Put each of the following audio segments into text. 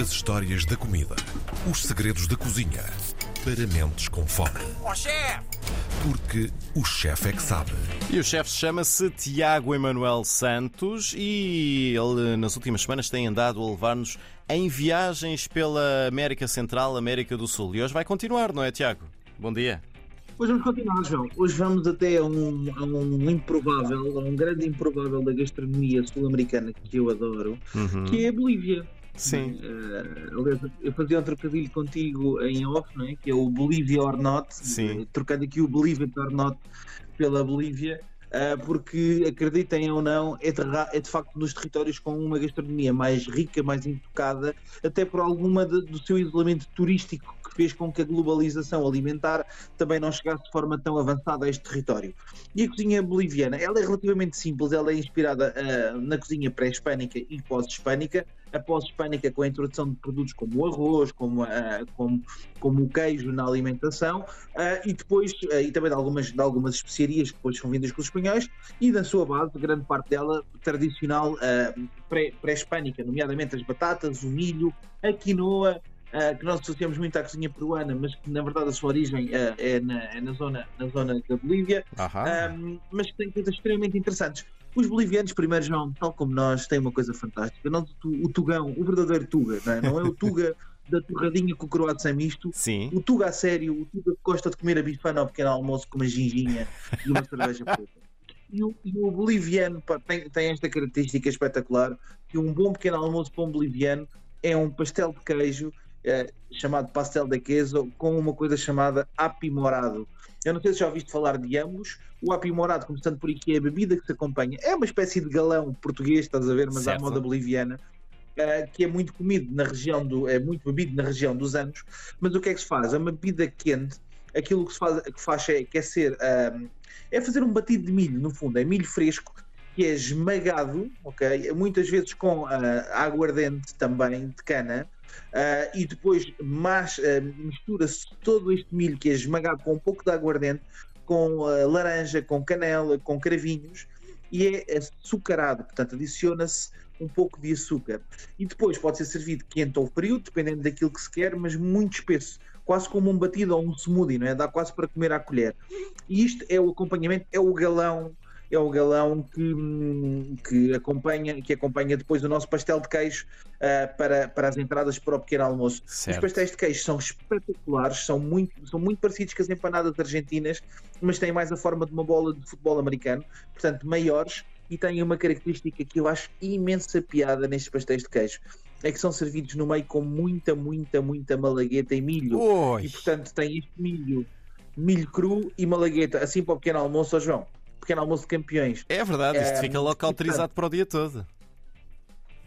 As histórias da comida. Os segredos da cozinha. Para mentes com fome. Ó chefe! Porque o chefe é que sabe. E o chefe chama-se Tiago Emanuel Santos e ele nas últimas semanas tem andado a levar-nos em viagens pela América Central, América do Sul. E hoje vai continuar, não é, Tiago? Bom dia. Hoje vamos continuar, João. Hoje vamos até a um, a um improvável, a um grande improvável da gastronomia sul-americana que eu adoro, que é a Bolívia. Sim. Eh, aliás, eu fazia um trocadilho contigo em off, não é? que é o Bolívia or not, Sim. eh, trocando aqui o Bolívia or not pela Bolívia, eh, porque acreditem ou não, é de, é de facto um dos territórios com uma gastronomia mais rica, mais intocada, até por alguma de- do seu isolamento turístico que fez com que a globalização alimentar também não chegasse de forma tão avançada a este território. E a cozinha boliviana, ela é relativamente simples, ela é inspirada ah, na cozinha pré-hispânica e pós-hispânica. A pós-hispânica com a introdução de produtos como o arroz, como, ah, como, como o queijo na alimentação, ah, e depois, ah, e também de algumas, de algumas especiarias que depois são vindas pelos espanhóis, e da sua base, grande parte dela tradicional pré- pré-hispânica, nomeadamente as batatas, o milho, a quinoa, que nós associamos muito à cozinha peruana, mas que na verdade a sua origem é, na, é na zona, na zona da Bolívia, um, mas que tem coisas extremamente interessantes. Os bolivianos, primeiro, João, tal como nós, têm uma coisa fantástica. Nós, o, tu- o tugão, o verdadeiro tuga, não é, não é o tuga da torradinha com o croado sem misto. Sim. O tuga a sério, o tuga que gosta de comer a bifana ao pequeno almoço com uma ginginha e uma cerveja preta. E o, e o boliviano pá, tem, tem esta característica espetacular que um bom pequeno almoço para um boliviano é um pastel de queijo eh, chamado pastel de queso com uma coisa chamada apimorado. Eu não sei se já ouviste falar de ambos. O apimorado, começando por aqui, é a bebida que se acompanha. É uma espécie de galão português, estás a ver, mas Certo. à moda boliviana. eh, que é muito comido na região do. é muito bebido na região dos anos, mas o que é que se faz? É uma bebida quente, aquilo que se faz, que faz é, ser ahm, é fazer um batido de milho, no fundo, é milho fresco que é esmagado, ok? Muitas vezes com ah, aguardente também de cana. ah, e depois ah, mistura-se todo este milho que é esmagado com um pouco de aguardente, com ah, laranja, com canela, com cravinhos e é açucarado, portanto adiciona-se um pouco de açúcar. E depois pode ser servido quente ou frio, dependendo daquilo que se quer, mas muito espesso, quase como um batido ou um smoothie, não é? Dá quase para comer à colher. E isto é o acompanhamento, é o galão, é o galão que, que acompanha, que acompanha depois o nosso pastel de queijo ah, para, para as entradas para o pequeno almoço. Os Certo. pastéis de queijo são espetaculares, são muito, são muito parecidos com as empanadas argentinas, mas têm mais a forma de uma bola de futebol americano, portanto maiores, e têm uma característica que eu acho imensa piada nestes pastéis de queijo. É que são servidos no meio com muita, muita, muita malagueta e milho. Oi. E portanto tem este milho, milho cru e malagueta, assim para o pequeno almoço, ó João. Pequeno almoço de campeões. É verdade, isto É, fica logo cauterizado para o dia todo.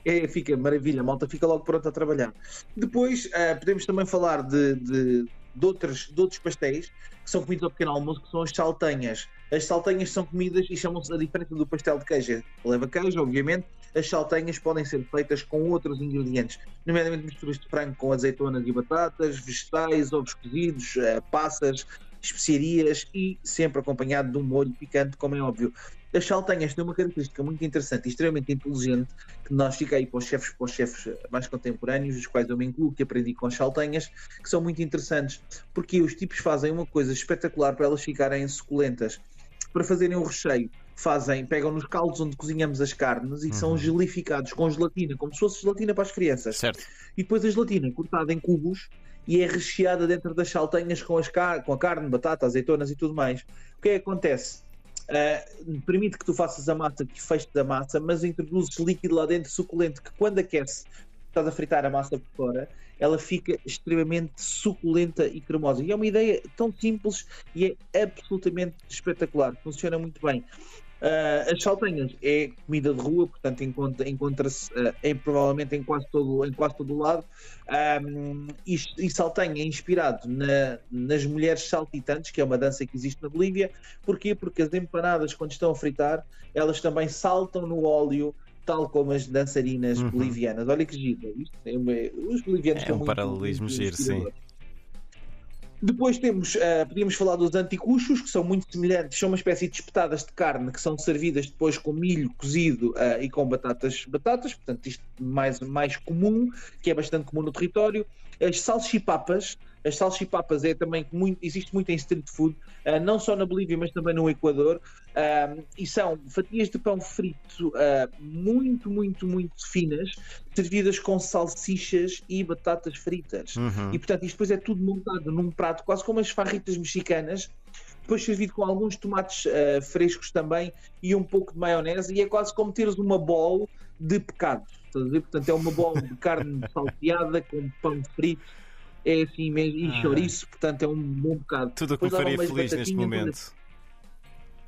É, fica maravilha, a malta fica logo pronta a trabalhar. Depois ah, podemos também falar de, de, de, outros, de outros pastéis que são comidos ao pequeno almoço, que são as saltenhas. As saltenhas são comidas e chamam-se a diferença do pastel de queijo. Leva queijo, obviamente. As saltenhas podem ser feitas com outros ingredientes, nomeadamente misturas de frango com azeitonas e batatas, vegetais, ovos cozidos, ah, passas, especiarias e sempre acompanhado de um molho picante, como é óbvio. As saltenhas têm uma característica muito interessante e extremamente inteligente que nós fica aí para os chefes, para os chefes mais contemporâneos, dos quais eu me incluo, que aprendi com as saltenhas, que são muito interessantes, porque os tipos fazem uma coisa espetacular para elas ficarem suculentas. Para fazerem o recheio, fazem, pegam nos caldos onde cozinhamos as carnes e são gelificados com gelatina, como se fosse gelatina para as crianças. Certo. E depois a gelatina cortada em cubos e é recheada dentro das saltenhas com, as car com a carne, batata, azeitonas e tudo mais. O que é que acontece? Ah, permite que tu faças a massa, que feches da massa, mas introduzes líquido lá dentro suculento, que quando aquece, estás a fritar a massa por fora, ela fica extremamente suculenta e cremosa. E é uma ideia tão simples e é absolutamente espetacular. Funciona muito bem. Ah, as saltenhas é comida de rua, portanto encontra- encontra-se ah, em, provavelmente em quase todo, em quase todo o lado. Um, e, e saltenha é inspirado na- nas mulheres saltitantes, que é uma dança que existe na Bolívia. Porquê? Porque as empanadas, quando estão a fritar, elas também saltam no óleo, tal como as dançarinas Uhum. bolivianas. Olha que giro. Isto é os bolivianos É um muito- paralelismo muito giro, sim. Depois temos, uh, podíamos falar dos anticuchos, que são muito semelhantes, são uma espécie de espetadas de carne que são servidas depois com milho cozido uh, e com batatas, batatas, portanto isto mais, mais comum, que é bastante comum no território. As salchipapas, as salchipapas é também muito, existe muito em street food, uh, não só na Bolívia, mas também no Equador, uh, e são fatias de pão frito uh, muito, muito, muito finas, servidas com salsichas e batatas fritas. Uhum. E portanto, isto depois é tudo montado num prato, quase como as farritas mexicanas, depois servido com alguns tomates uh, frescos também e um pouco de maionese, e é quase como teres uma bowl de pecado. Portanto, é uma bowl de carne salteada com pão frito é assim mesmo, e ah. chouriço, portanto é um bom bocado. Tudo o que me faria feliz neste momento.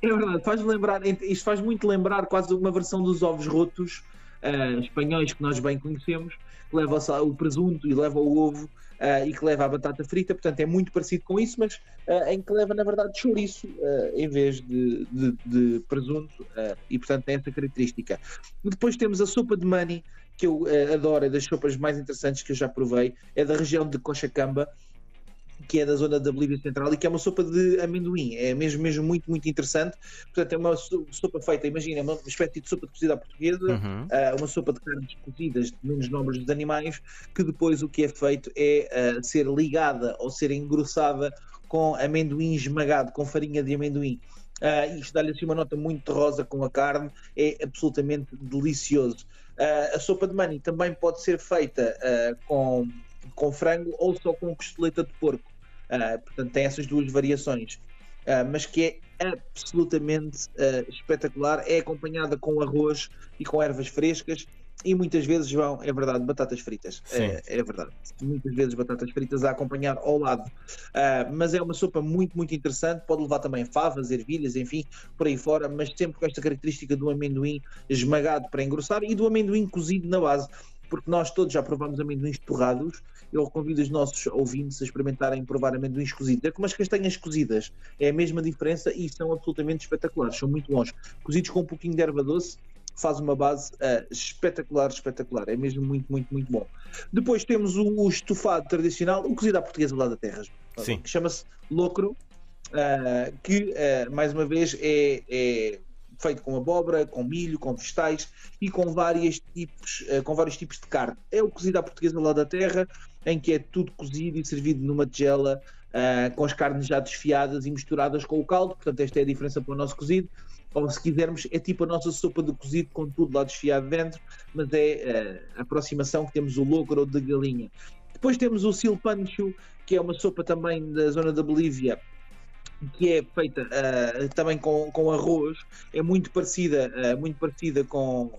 É verdade, faz lembrar, isto faz muito lembrar quase uma versão dos ovos rotos uh, espanhóis que nós bem conhecemos, que leva o presunto e leva o ovo uh, e que leva a batata frita, portanto é muito parecido com isso, mas uh, em que leva na verdade chouriço em vez de, de, de presunto e portanto tem essa característica. Depois temos a sopa de mani, que eu adoro, é das sopas mais interessantes que eu já provei, é da região de Cochacamba que é da zona da Bolívia Central e que é uma sopa de amendoim. É mesmo, mesmo muito, muito interessante. Portanto, é uma sopa feita, imagina, uma espécie de sopa de cozida à portuguesa, uhum. uh, uma sopa de carnes cozidas menos nobres dos animais, que depois o que é feito é uh, ser ligada ou ser engrossada com amendoim esmagado, com farinha de amendoim. Uh, isto dá-lhe assim uma nota muito terrosa com a carne, é absolutamente delicioso. Uh, a sopa de mani também pode ser feita uh, com, com frango ou só com costeleta de porco. Uh, portanto, tem essas duas variações. Mas que é absolutamente espetacular. É acompanhada com arroz e com ervas frescas e muitas vezes vão, é verdade, batatas fritas. É, é, verdade. Muitas vezes batatas fritas a acompanhar ao lado. mas é uma sopa muito, muito interessante. Pode levar também favas, ervilhas, enfim, por aí fora, mas sempre com esta característica do amendoim esmagado para engrossar e do amendoim cozido na base porque nós todos já provamos amendoins torrados. Eu convido os nossos ouvintes a experimentarem provar amendoins cozidos. É como as castanhas cozidas, é a mesma diferença e são absolutamente espetaculares, são muito bons. Cozidos com um pouquinho de erva doce, faz uma base uh, espetacular, espetacular. É mesmo muito, muito, muito bom. Depois temos o, o estofado tradicional, o cozido à portuguesa lá da terra, Sim. que chama-se locro, uh, que uh, mais uma vez é, é feito com abóbora, com milho, com vegetais e com, vários tipos, com vários tipos de carne. É o cozido à portuguesa lá da terra, em que é tudo cozido e servido numa tigela com as carnes já desfiadas e misturadas com o caldo. Portanto, esta é a diferença para o nosso cozido. Ou se quisermos, é tipo a nossa sopa de cozido com tudo lá desfiado dentro, mas é uh, a aproximação que temos o locro de galinha. Depois temos o silpancho, que é uma sopa também da zona da Bolívia, que é feita uh, também com, com arroz, é muito parecida, uh, muito parecida com,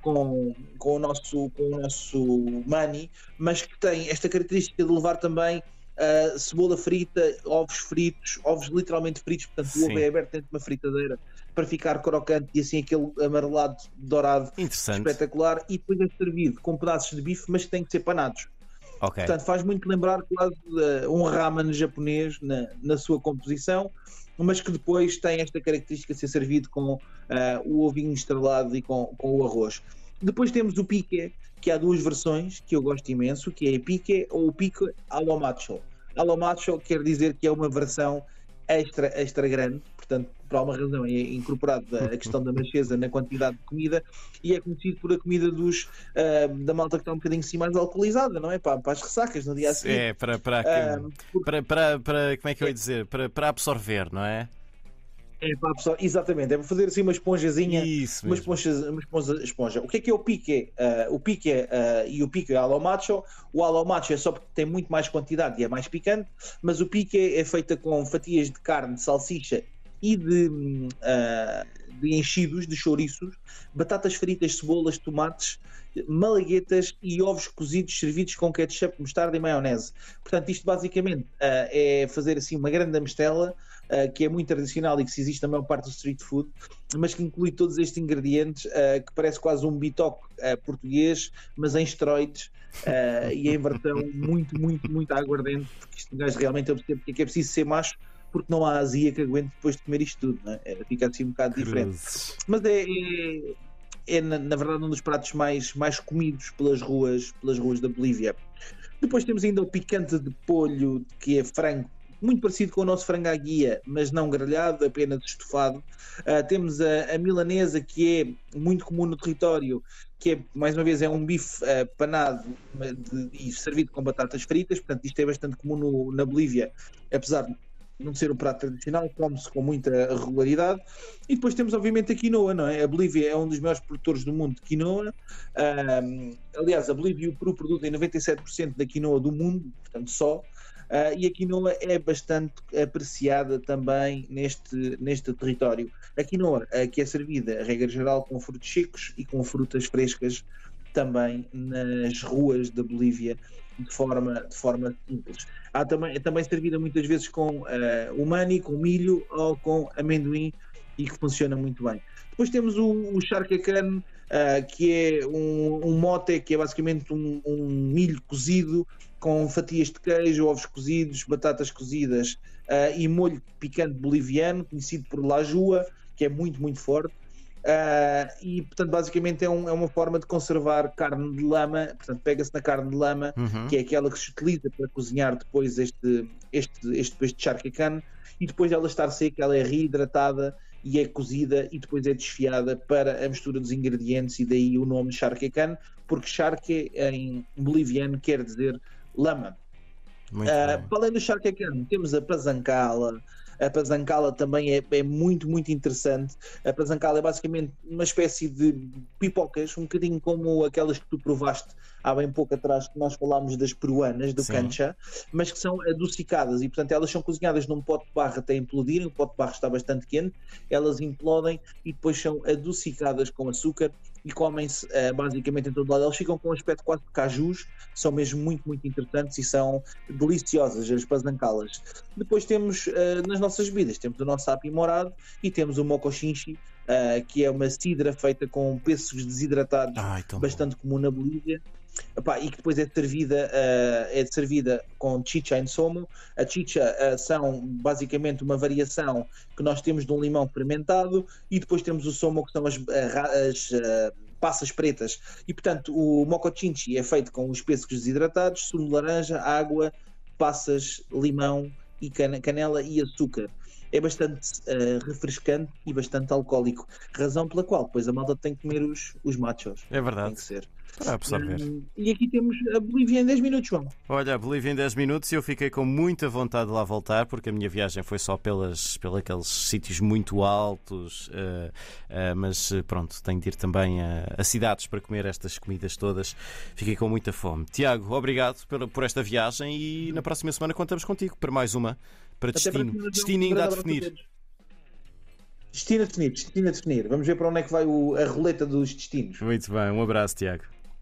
com, com, o nosso, com o nosso mani, mas que tem esta característica de levar também uh, cebola frita, ovos fritos, ovos literalmente fritos, portanto o ovo é aberto dentro de uma fritadeira para ficar crocante e assim aquele amarelado dourado espetacular e depois é servido com pedaços de bife, mas que têm que ser panados. Okay. Portanto, faz muito lembrar quase uh, um ramen japonês na, na sua composição, mas que depois tem esta característica de ser servido com uh, o ovinho estrelado e com, com o arroz. Depois temos o pique, que há duas versões que eu gosto imenso, que é pique ou o pique alo macho. Alo macho quer dizer que é uma versão extra, extra grande, portanto, por alguma razão é incorporado a questão da macheza na quantidade de comida e é conhecido por a comida dos, uh, da malta que está um bocadinho assim mais alcoolizada, não é? Para, para as ressacas no dia a seguir. É, para, para, uh, para, para, para, como é que eu ia dizer? Para, para absorver, não é? É para exatamente, é para fazer assim uma esponjazinha. Isso uma esponja, uma esponja, esponja. O que é que é o pique? Uh, o pique uh, e o pique alo macho. O alo macho é só porque tem muito mais quantidade e é mais picante, mas o pique é feita com fatias de carne, de salsicha e de, uh, de enchidos, de chouriços, batatas fritas, cebolas, tomates, malaguetas e ovos cozidos servidos com ketchup, mostarda e maionese. Portanto, isto basicamente uh, é fazer assim uma grande mistela uh, que é muito tradicional e que se existe na maior parte do street food, mas que inclui todos estes ingredientes uh, que parece quase um bitoque português, mas em esteroides e em versão muito, muito, muito aguardente, porque isto gajo realmente porque é que é preciso ser macho porque não há azia que aguente depois de comer isto tudo, não é? é fica assim um bocado diferente. Mas é, é, é na, na, verdade um dos pratos mais, mais comidos pelas ruas, pelas ruas da Bolívia. Depois temos ainda o picante de polho, que é frango muito parecido com o nosso frango à guia, mas não grelhado, apenas estofado. Uh, temos a, a, milanesa, que é muito comum no território, que é, mais uma vez, é um bife uh, panado de, e servido com batatas fritas, portanto, isto é bastante comum no, na Bolívia, apesar de não ser um prato tradicional, come-se com muita regularidade. E depois temos, obviamente, a quinoa, não é? A Bolívia é um dos maiores produtores do mundo de quinoa. Um, aliás, a Bolívia Peru produzem 97% da quinoa do mundo, portanto, só. Uh, e a quinoa é bastante apreciada também neste, neste território. A quinoa uh, que é servida, regra geral, com frutos secos e com frutas frescas também nas ruas da Bolívia de forma, de forma simples. Há também, é também servida muitas vezes com uh, umani, com milho ou com amendoim e que funciona muito bem. Depois temos o, o charquecan, uh, que é um, um mote, que é basicamente um, um, milho cozido com fatias de queijo, ovos cozidos, batatas cozidas uh, e molho picante boliviano, conhecido por lajua, que é muito, muito forte. Uh, e portanto basicamente é, um, é, uma forma de conservar carne de lama portanto pega-se na carne de lama uhum. que é aquela que se utiliza para cozinhar depois este este este, este charquecan e depois ela estar seca ela é reidratada e é cozida e depois é desfiada para a mistura dos ingredientes e daí o nome charquecan porque charque em boliviano quer dizer lama uh, para além do charquecan temos a pazancala a pazancala também é, é, muito, muito interessante. A pazancala é basicamente uma espécie de pipocas, um bocadinho como aquelas que tu provaste há bem pouco atrás, que nós falámos das peruanas, do Sim. cancha, mas que são adocicadas e, portanto, elas são cozinhadas num pote de barro até implodirem. O pote de barro está bastante quente, elas implodem e depois são adocicadas com açúcar e comem-se uh, basicamente em todo lado. Eles ficam com um aspecto quase de cajus, são mesmo muito, muito interessantes e são deliciosas as pazancalas. Depois temos uh, nas nossas bebidas, temos o nosso api morado e temos o mocochinchi, uh, que é uma cidra feita com pêssegos desidratados, Ai, bastante bom. comum na Bolívia. Epá, e que depois é servida, uh, é servida com chicha em somo. A chicha uh, são basicamente uma variação que nós temos de um limão fermentado e depois temos o somo que são as, as uh, passas pretas. E portanto o mocochinchi é feito com os pêssegos desidratados, sumo de laranja, água, passas, limão e canela e açúcar é bastante uh, refrescante e bastante alcoólico. Razão pela qual depois a malta tem que comer os, os machos. É verdade. Tem que ser. Para absorver. Um, e aqui temos a Bolívia em 10 minutos, João. Olha, a Bolívia em 10 minutos e eu fiquei com muita vontade de lá voltar porque a minha viagem foi só pelas, pelos sítios muito altos, uh, uh, mas pronto, tenho de ir também a, a, cidades para comer estas comidas todas. Fiquei com muita fome. Tiago, obrigado por, por esta viagem e na próxima semana contamos contigo para mais uma para destino. Para destino ainda a definir. Destino a definir, destino a definir. Vamos ver para onde é que vai o, a roleta dos destinos. Muito bem, um abraço, Tiago.